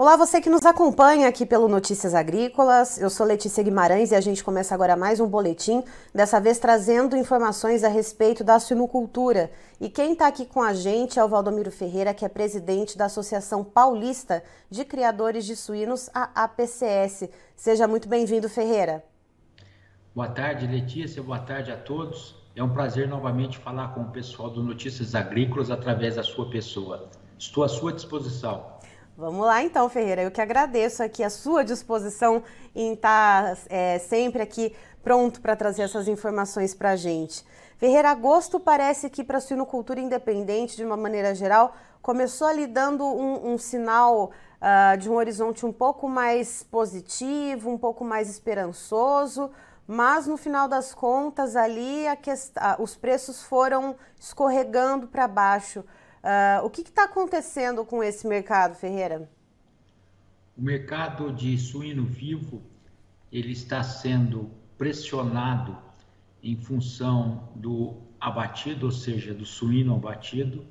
Olá, você que nos acompanha aqui pelo Notícias Agrícolas. Eu sou Letícia Guimarães e a gente começa agora mais um boletim, dessa vez trazendo informações a respeito da suinocultura. E quem está aqui com a gente é o Valdomiro Ferreira, que é presidente da Associação Paulista de Criadores de Suínos, a APCS. Seja muito bem-vindo, Ferreira. Boa tarde, Letícia. Boa tarde a todos. É um prazer novamente falar com o pessoal do Notícias Agrícolas através da sua pessoa. Estou à sua disposição. Vamos lá então, Ferreira. Eu que agradeço aqui a sua disposição em estar tá, é, sempre aqui pronto para trazer essas informações para a gente. Ferreira, agosto parece que para a suinocultura independente, de uma maneira geral, começou ali dando um, um sinal uh, de um horizonte um pouco mais positivo, um pouco mais esperançoso, mas no final das contas ali quest... os preços foram escorregando para baixo. Uh, o que está acontecendo com esse mercado, Ferreira? O mercado de suíno vivo ele está sendo pressionado em função do abatido, ou seja, do suíno abatido,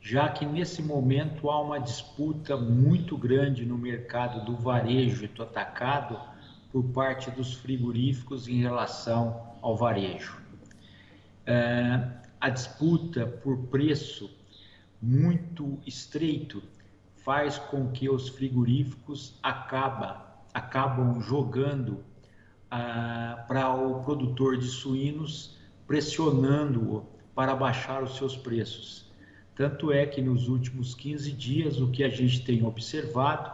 já que nesse momento há uma disputa muito grande no mercado do varejo e do atacado por parte dos frigoríficos em relação ao varejo. É, a disputa por preço muito estreito faz com que os frigoríficos acaba, acabam jogando ah, para o produtor de suínos, pressionando-o para baixar os seus preços. Tanto é que nos últimos 15 dias, o que a gente tem observado,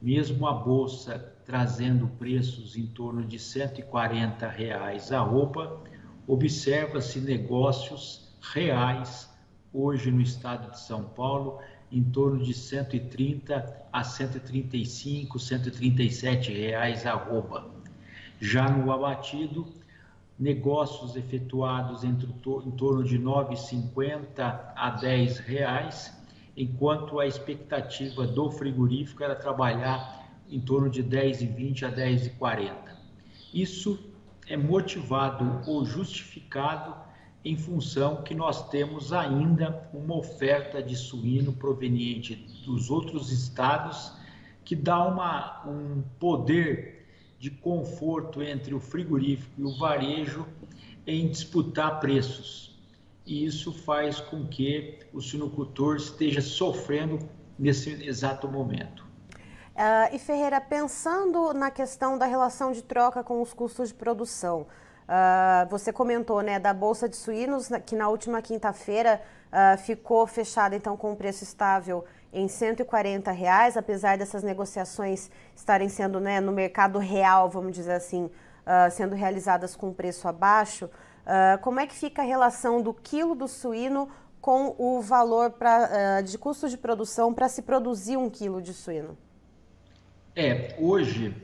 mesmo a bolsa trazendo preços em torno de 140 reais a roupa, observa-se negócios reais hoje no estado de São Paulo em torno de 130 a 135, 137 reais arroba. Já no abatido, negócios efetuados entre, em torno de 9,50 a 10 reais, enquanto a expectativa do frigorífico era trabalhar em torno de 10,20 a 10,40. Isso é motivado ou justificado em função que nós temos ainda uma oferta de suíno proveniente dos outros estados que dá uma, um poder de conforto entre o frigorífico e o varejo em disputar preços. E isso faz com que o suinocultor esteja sofrendo nesse exato momento. Uh, e Ferreira, pensando na questão da relação de troca com os custos de produção, Uh, você comentou né, da Bolsa de Suínos, que na última quinta-feira uh, ficou fechada então com um preço estável em 140 reais, apesar dessas negociações estarem sendo né, no mercado real, vamos dizer assim, uh, sendo realizadas com preço abaixo. como é que fica a relação do quilo do suíno com o valor pra, de custo de produção para se produzir um quilo de suíno? É, hoje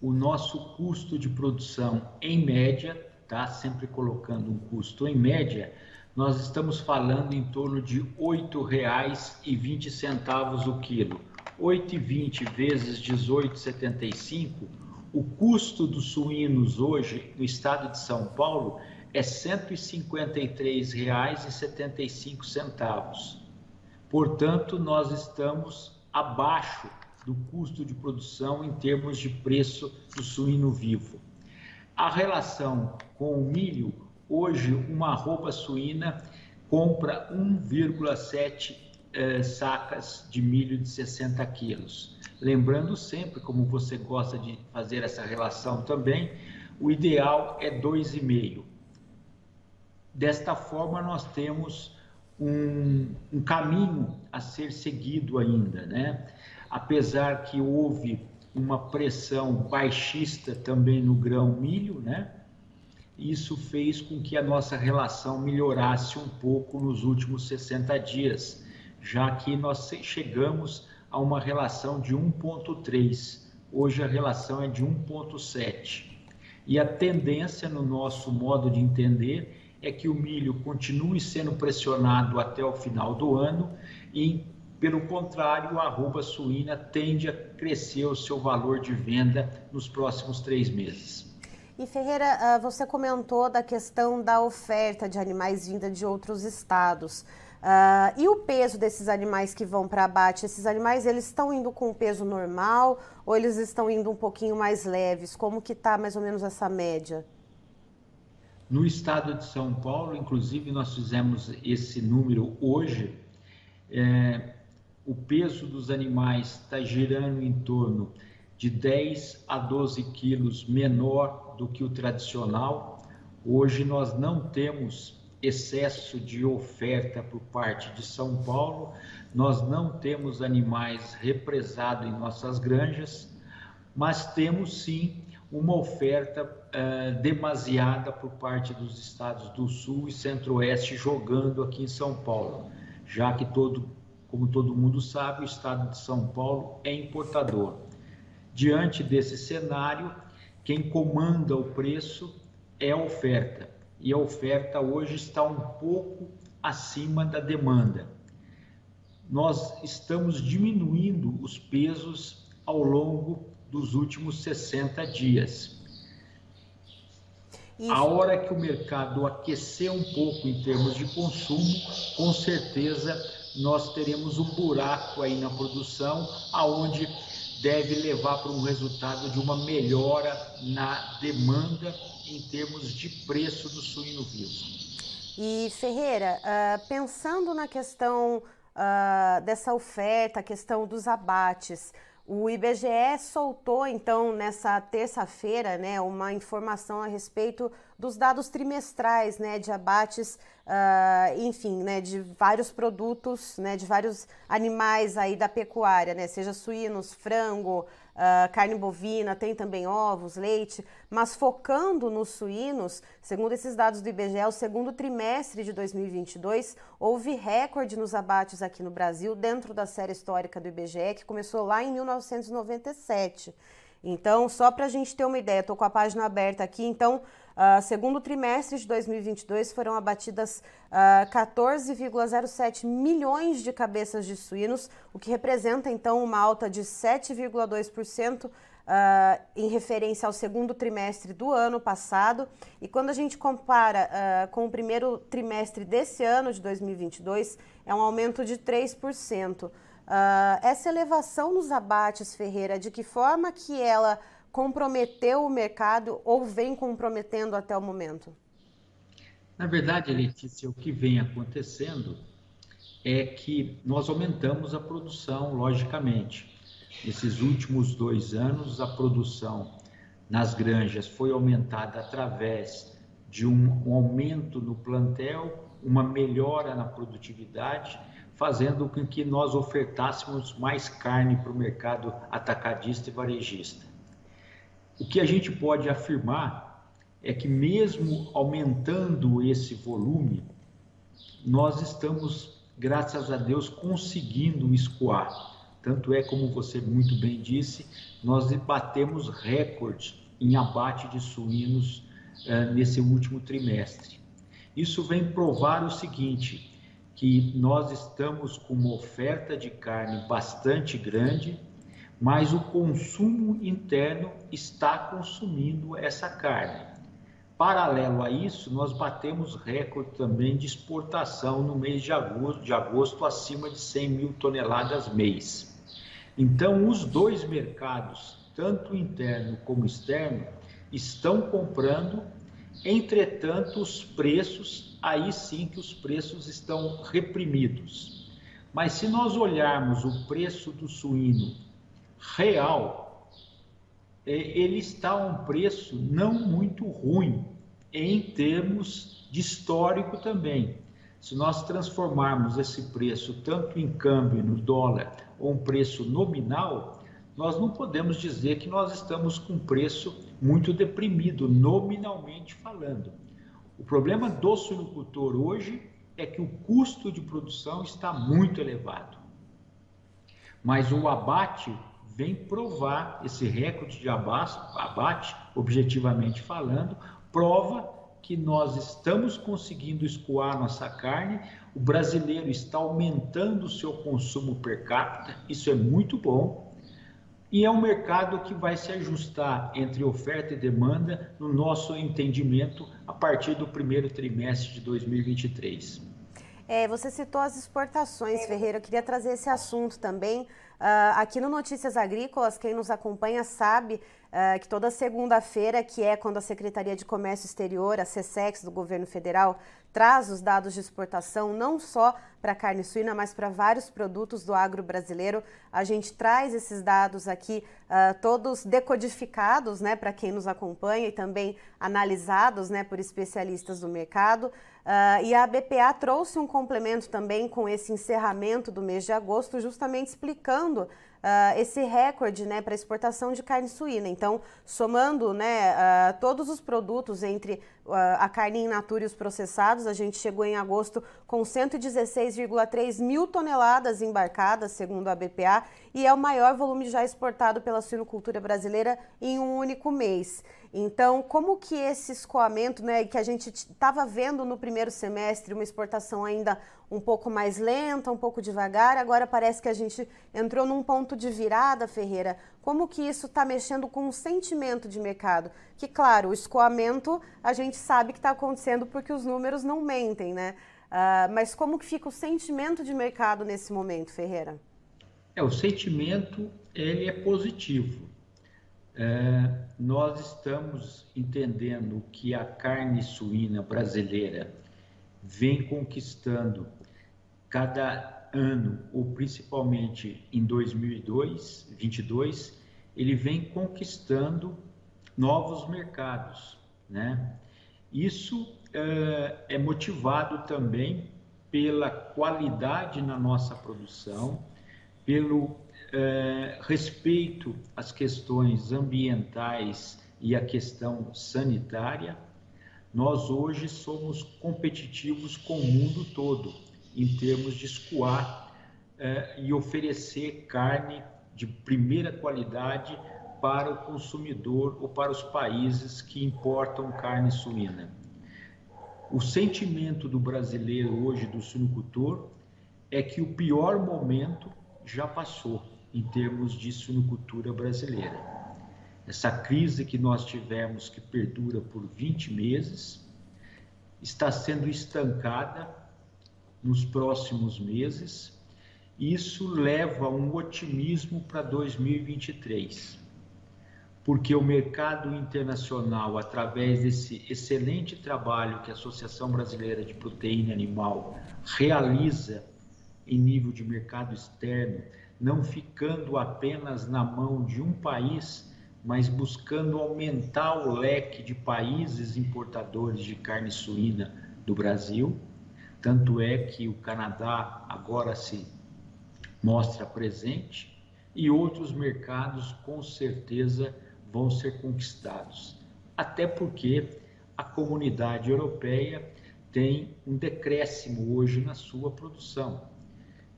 o nosso custo de produção, em média, tá? sempre colocando um custo em média, nós estamos falando em torno de R$ 8,20 o quilo. 8,20 vezes 18,75, o custo dos suínos hoje no estado de São Paulo é R$ 153,75. Portanto, nós estamos abaixo do custo de produção em termos de preço do suíno vivo. A relação com o milho, hoje uma roupa suína compra 1,7 eh, sacas de milho de 60 quilos. Lembrando sempre, como você gosta de fazer essa relação também, o ideal é 2,5. Desta forma, nós temos um, um, caminho a ser seguido ainda, né? Apesar que houve uma pressão baixista também no grão milho, né? Isso fez com que a nossa relação melhorasse um pouco nos últimos 60 dias, já que nós chegamos a uma relação de 1.3. Hoje a relação é de 1.7. E a tendência no nosso modo de entender é que o milho continue sendo pressionado até o final do ano e pelo contrário, a arroba suína tende a crescer o seu valor de venda nos próximos três meses. E Ferreira, ah, você comentou da questão da oferta de animais vinda de outros estados. Uh, e o peso desses animais que vão para abate? Esses animais eles estão indo com peso normal ou eles estão indo um pouquinho mais leves? Como que está mais ou menos essa média? No estado de São Paulo, inclusive, nós fizemos esse número hoje. É, o peso dos animais está girando em torno de 10 a 12 quilos menor do que o tradicional. Hoje nós não temos excesso de oferta por parte de São Paulo, nós não temos animais represados em nossas granjas, mas temos sim uma oferta uh, demasiada por parte dos estados do Sul e Centro-Oeste jogando aqui em São Paulo, já que todo, como todo mundo sabe, o estado de São Paulo é importador. Diante desse cenário, quem comanda o preço é a oferta e a oferta hoje está um pouco acima da demanda. Nós estamos diminuindo os pesos ao longo dos últimos 60 dias. Isso. A hora que o mercado aquecer um pouco em termos de consumo, com certeza nós teremos um buraco aí na produção, aonde deve levar para um resultado de uma melhora na demanda em termos de preço do suíno vivo. E Ferreira, uh, pensando na questão uh, dessa oferta, a questão dos abates, o IBGE soltou então nessa terça-feira, né, uma informação a respeito dos dados trimestrais, né, de abates, uh, enfim, né, de vários produtos, né, de vários animais aí da pecuária, né, seja suínos, frango, uh, carne bovina, tem também ovos, leite, mas focando nos suínos, segundo esses dados do IBGE, o segundo trimestre de 2022 houve recorde nos abates aqui no Brasil, dentro da série histórica do IBGE, que começou lá em 1997. Então, só para a gente ter uma ideia, estou com a página aberta aqui, então Uh, segundo trimestre de 2022, foram abatidas uh, ah, 14,07 milhões de cabeças de suínos, o que representa então uma alta de 7,2% uh, ah, em referência ao segundo trimestre do ano passado. E quando a gente compara uh, com o primeiro trimestre desse ano, de 2022, é um aumento de 3%. essa elevação nos abates, Ferreira, de que forma que ela comprometeu o mercado ou vem comprometendo até o momento? Na verdade, Letícia, o que vem acontecendo é que nós aumentamos a produção, logicamente. Nesses últimos dois anos, a produção nas granjas foi aumentada através de um, um aumento no plantel, uma melhora na produtividade, fazendo com que nós ofertássemos mais carne para o mercado atacadista e varejista. O que a gente pode afirmar é que, mesmo aumentando esse volume, nós estamos, graças a Deus, conseguindo escoar. Tanto é, como você muito bem disse, nós batemos recordes em abate de suínos uh, nesse último trimestre. Isso vem provar o seguinte, que nós estamos com uma oferta de carne bastante grande, mas o consumo interno está consumindo essa carne. Paralelo a isso, nós batemos recorde também de exportação no mês de agosto, de agosto acima de 100 mil toneladas mês. Então, os dois mercados, tanto interno como externo, estão comprando, entretanto, os preços, aí sim que os preços estão reprimidos. Mas se nós olharmos o preço do suíno real, é, ele está a um preço não muito ruim em termos de histórico também. Se nós transformarmos esse preço tanto em câmbio no dólar ou um preço nominal, nós não podemos dizer que nós estamos com um preço muito deprimido, nominalmente falando. O problema do suinocultor hoje é que o custo de produção está muito elevado. Mas o abate vem provar esse recorde de abate, objetivamente falando, prova que nós estamos conseguindo escoar nossa carne, o brasileiro está aumentando o seu consumo per capita, isso é muito bom, e é um mercado que vai se ajustar entre oferta e demanda, no nosso entendimento, a partir do primeiro trimestre de 2023. É, você citou as exportações, Ferreira. Eu queria trazer esse assunto também. Uh, aqui no Notícias Agrícolas, quem nos acompanha sabe uh, que toda segunda-feira, que é quando a Secretaria de Comércio Exterior, a SESEX do governo federal, traz os dados de exportação não só para carne suína, mas para vários produtos do agro brasileiro. A gente traz esses dados aqui uh, todos decodificados, né, para quem nos acompanha e também analisados, né, por especialistas do mercado. Uh, e a BPA trouxe um complemento também com esse encerramento do mês de agosto, justamente explicando uh, esse recorde né, para exportação de carne suína. Então, somando né, uh, todos os produtos entre uh, a carne in natura e os processados, a gente chegou em agosto com 116,3 mil toneladas embarcadas, segundo a BPA, e é o maior volume já exportado pela suinocultura brasileira em um único mês. Então, como que esse escoamento, né, que a gente estava vendo no primeiro semestre, uma exportação ainda um pouco mais lenta, um pouco devagar, agora parece que a gente entrou num ponto de virada, Ferreira. Como que isso está mexendo com o sentimento de mercado? Que, claro, o escoamento a gente sabe que está acontecendo porque os números não mentem, né? Uh, mas como que fica o sentimento de mercado nesse momento, Ferreira? É, o sentimento ele é positivo. É, nós estamos entendendo que a carne suína brasileira vem conquistando cada ano, ou principalmente em 2022, ele vem conquistando novos mercados, né? Isso é, é motivado também pela qualidade na nossa produção, pelo é, respeito às questões ambientais e à questão sanitária, nós hoje somos competitivos com o mundo todo em termos de escoar é, e oferecer carne de primeira qualidade para o consumidor ou para os países que importam carne suína. O sentimento do brasileiro hoje, do suinocultor, é que o pior momento já passou em termos de suinocultura brasileira. Essa crise que nós tivemos, que perdura por 20 meses, está sendo estancada nos próximos meses. Isso leva um otimismo para 2023, porque o mercado internacional, através desse excelente trabalho que a Associação Brasileira de Proteína Animal realiza em nível de mercado externo, não ficando apenas na mão de um país, mas buscando aumentar o leque de países importadores de carne suína do Brasil. Tanto é que o Canadá agora se mostra presente e outros mercados com certeza vão ser conquistados. Até porque a comunidade europeia tem um decréscimo hoje na sua produção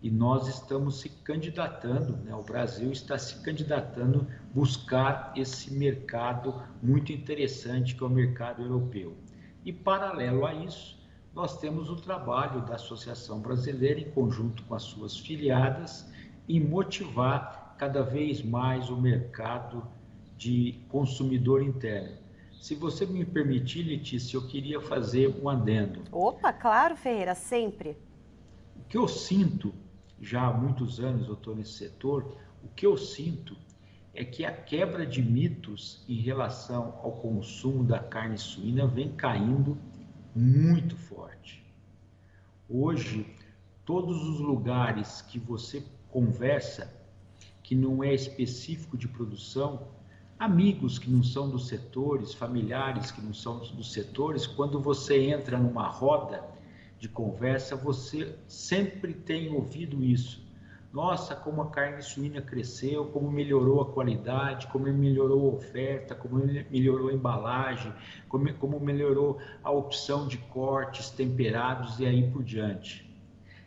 e nós estamos se candidatando, né, o Brasil está se candidatando buscar esse mercado muito interessante que é o mercado europeu. E paralelo a isso, nós temos o trabalho da Associação Brasileira em conjunto com as suas filiadas em motivar cada vez mais o mercado de consumidor interno. Se você me permitir, Letícia, eu queria fazer um adendo. Opa, claro, Ferreira, sempre. O que eu sinto já há muitos anos eu estou nesse setor, o que eu sinto é que a quebra de mitos em relação ao consumo da carne suína vem caindo muito forte. Hoje, todos os lugares que você conversa, que não é específico de produção, amigos que não são dos setores, familiares que não são dos setores, quando você entra numa roda, de conversa, você sempre tem ouvido isso. Nossa, como a carne suína cresceu, como melhorou a qualidade, como melhorou a oferta, como melhorou a embalagem, como, como melhorou a opção de cortes, temperados e aí por diante.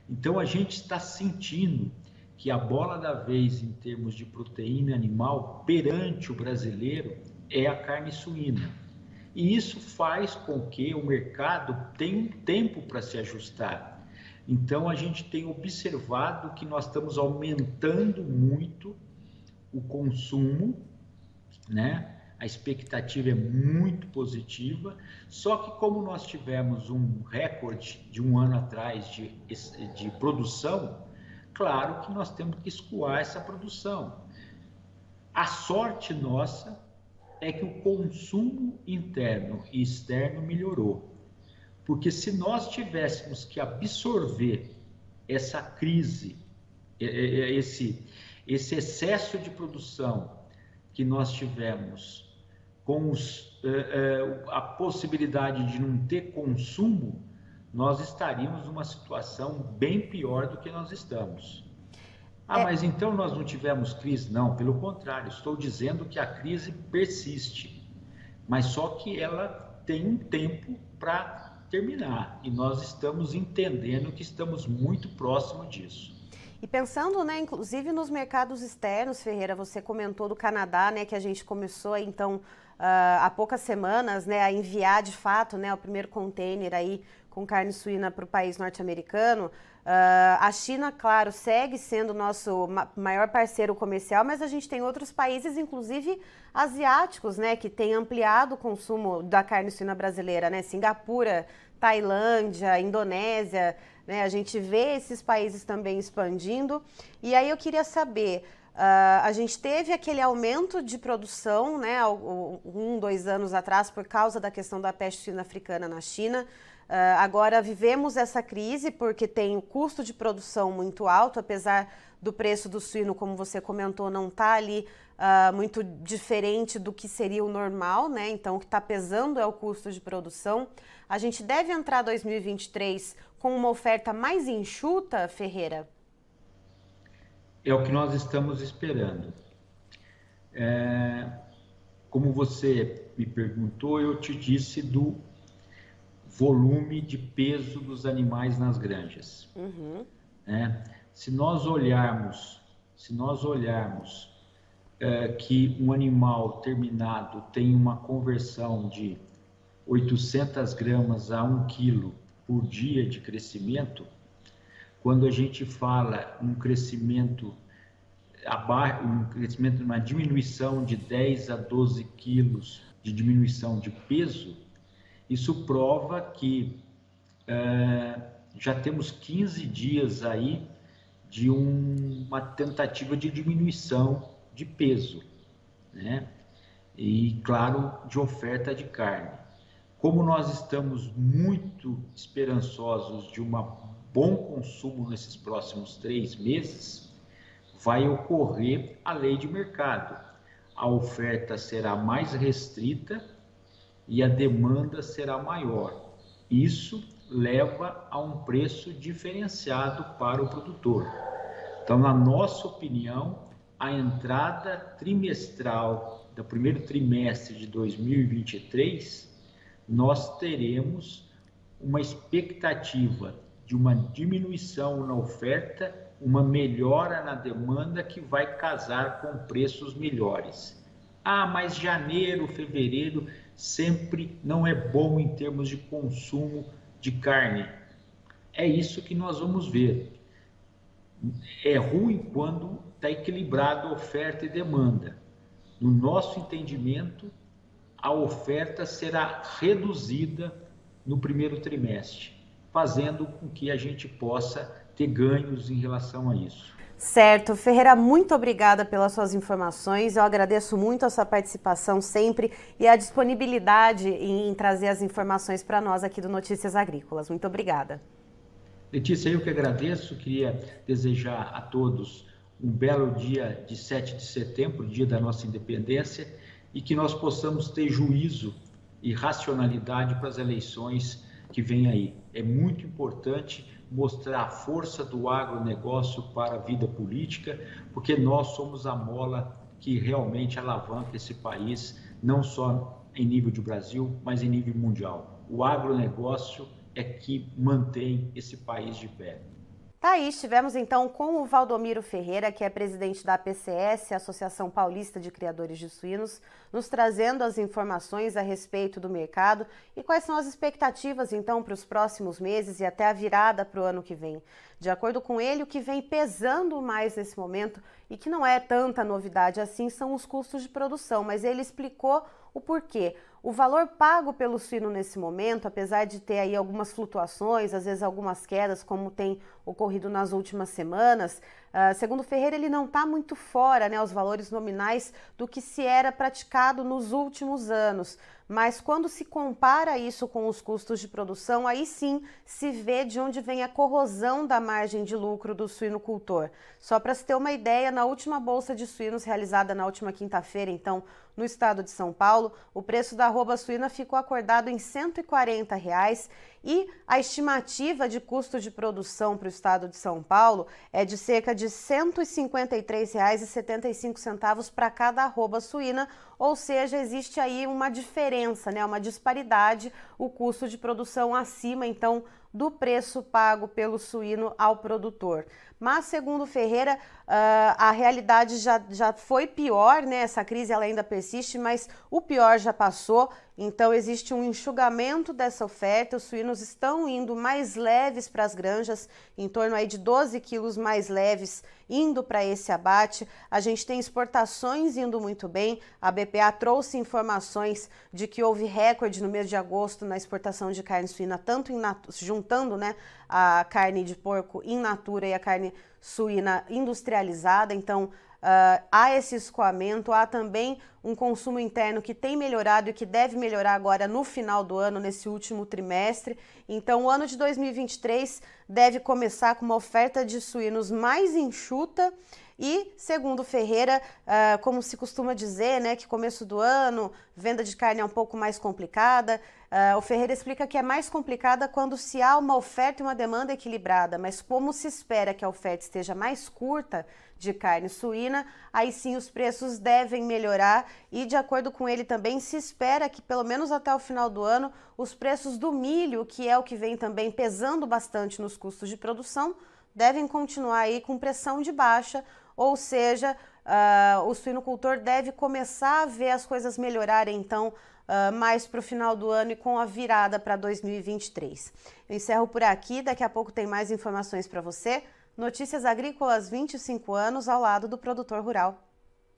Então a gente está sentindo que a bola da vez em termos de proteína animal perante o brasileiro é a carne suína. E isso faz com que o mercado tenha um tempo para se ajustar. Então, a gente tem observado que nós estamos aumentando muito o consumo, né? a expectativa é muito positiva, só que como nós tivemos um recorde de um ano atrás de, de produção, claro que nós temos que escoar essa produção. A sorte nossa é que o consumo interno e externo melhorou. Porque se nós tivéssemos que absorver essa crise, esse, esse excesso de produção que nós tivemos com os, eh, eh, a possibilidade de não ter consumo, nós estaríamos numa situação bem pior do que nós estamos. Ah, é... mas então nós não tivemos crise? Não, pelo contrário, estou dizendo que a crise persiste, mas só que ela tem um tempo para terminar e nós estamos entendendo que estamos muito próximo disso. E pensando, né, inclusive nos mercados externos, Ferreira, você comentou do Canadá, né, que a gente começou então uh, há poucas semanas, né, a enviar de fato, né, o primeiro container aí com carne suína para o país norte-americano. Uh, a China, claro, segue sendo nosso maior parceiro comercial, mas a gente tem outros países, inclusive asiáticos, né, que têm ampliado o consumo da carne suína brasileira, né? Singapura, Tailândia, Indonésia, né? A gente vê esses países também expandindo. E aí eu queria saber, Uh, a gente teve aquele aumento de produção, né, um, dois anos atrás, por causa da questão da peste suína africana na China. Uh, agora vivemos essa crise porque tem o custo de produção muito alto, apesar do preço do suíno, como você comentou, não está ali uh, muito diferente do que seria o normal, né? Então, o que está pesando é o custo de produção. A gente deve entrar 2023 com uma oferta mais enxuta, Ferreira? é o que nós estamos esperando. É, como você me perguntou, eu te disse do volume de peso dos animais nas granjas. Uhum. É, se nós olharmos, se nós olharmos é, que um animal terminado tem uma conversão de 800 gramas a 1 quilo por dia de crescimento, quando a gente fala um crescimento um crescimento, uma diminuição de 10 a 12 quilos de diminuição de peso, isso prova que é, já temos 15 dias aí de um, uma tentativa de diminuição de peso, né? E claro, de oferta de carne. Como nós estamos muito esperançosos de uma bom consumo nesses próximos três meses, vai ocorrer a lei de mercado. A oferta será mais restrita e a demanda será maior. Isso leva a um preço diferenciado para o produtor. Então, na nossa opinião, a entrada trimestral do primeiro trimestre de 2023, nós teremos uma expectativa de uma diminuição na oferta, uma melhora na demanda que vai casar com preços melhores. Ah, mas janeiro, fevereiro sempre não é bom em termos de consumo de carne. É isso que nós vamos ver. É ruim quando está equilibrado oferta e demanda. No nosso entendimento, a oferta será reduzida no primeiro trimestre fazendo com que a gente possa ter ganhos em relação a isso. Certo. Ferreira, muito obrigada pelas suas informações. Eu agradeço muito a sua participação sempre e a disponibilidade em trazer as informações para nós aqui do Notícias Agrícolas. Muito obrigada. Letícia, eu que agradeço. Queria desejar a todos um belo dia de 7 de setembro, dia da nossa independência, e que nós possamos ter juízo e racionalidade para as eleições que vem aí. É muito importante mostrar a força do agronegócio para a vida política, porque nós somos a mola que realmente alavanca esse país, não só em nível de Brasil, mas em nível mundial. O agronegócio é que mantém esse país de pé. Tá aí, estivemos então com o Valdomiro Ferreira, que é presidente da APCS, Associação Paulista de Criadores de Suínos, nos trazendo as informações a respeito do mercado e quais são as expectativas então para os próximos meses e até a virada para o ano que vem. De acordo com ele, o que vem pesando mais nesse momento e que não é tanta novidade assim são os custos de produção, mas ele explicou o porquê. O valor pago pelo suíno nesse momento, apesar de ter aí algumas flutuações, às vezes algumas quedas, como tem ocorrido nas últimas semanas, uh, segundo Ferreira, ele não está muito fora, né, os valores nominais do que se era praticado nos últimos anos. Mas quando se compara isso com os custos de produção, aí sim se vê de onde vem a corrosão da margem de lucro do suinocultor. Só para se ter uma ideia, na última bolsa de suínos realizada na última quinta-feira, então, no estado de São Paulo, o preço da arroba suína ficou acordado em 140 reais e a estimativa de custo de produção para o estado de São Paulo é de cerca de R$ 153,75 para cada arroba suína, ou seja, existe aí uma diferença, né, uma disparidade, o custo de produção acima, então, do preço pago pelo suíno ao produtor. Mas, segundo Ferreira, uh, a realidade já, já foi pior, né? Essa crise ela ainda persiste, mas o pior já passou. Então, existe um enxugamento dessa oferta. Os suínos estão indo mais leves para as granjas, em torno aí de 12 quilos mais leves indo para esse abate. A gente tem exportações indo muito bem. A BPA trouxe informações de que houve recorde no mês de agosto na exportação de carne suína, tanto em juntando né, a carne de porco in natura e a carne suína industrializada. Então, Uh, há esse escoamento, há também um consumo interno que tem melhorado e que deve melhorar agora no final do ano, nesse último trimestre. Então, o ano de 2023 deve começar com uma oferta de suínos mais enxuta e, segundo Ferreira, uh, como se costuma dizer, né, que começo do ano, venda de carne é um pouco mais complicada. Uh, o Ferreira explica que é mais complicada quando se há uma oferta e uma demanda equilibrada, mas como se espera que a oferta esteja mais curta de carne suína, aí sim os preços devem melhorar e, de acordo com ele, também se espera que, pelo menos até o final do ano, os preços do milho, que é o que vem também pesando bastante nos custos de produção, devem continuar aí com pressão de baixa, ou seja, uh, o suinocultor deve começar a ver as coisas melhorarem então uh, mais para o final do ano e com a virada para 2023. Eu encerro por aqui, daqui a pouco tem mais informações para você. Notícias Agrícolas 25 anos ao lado do produtor rural.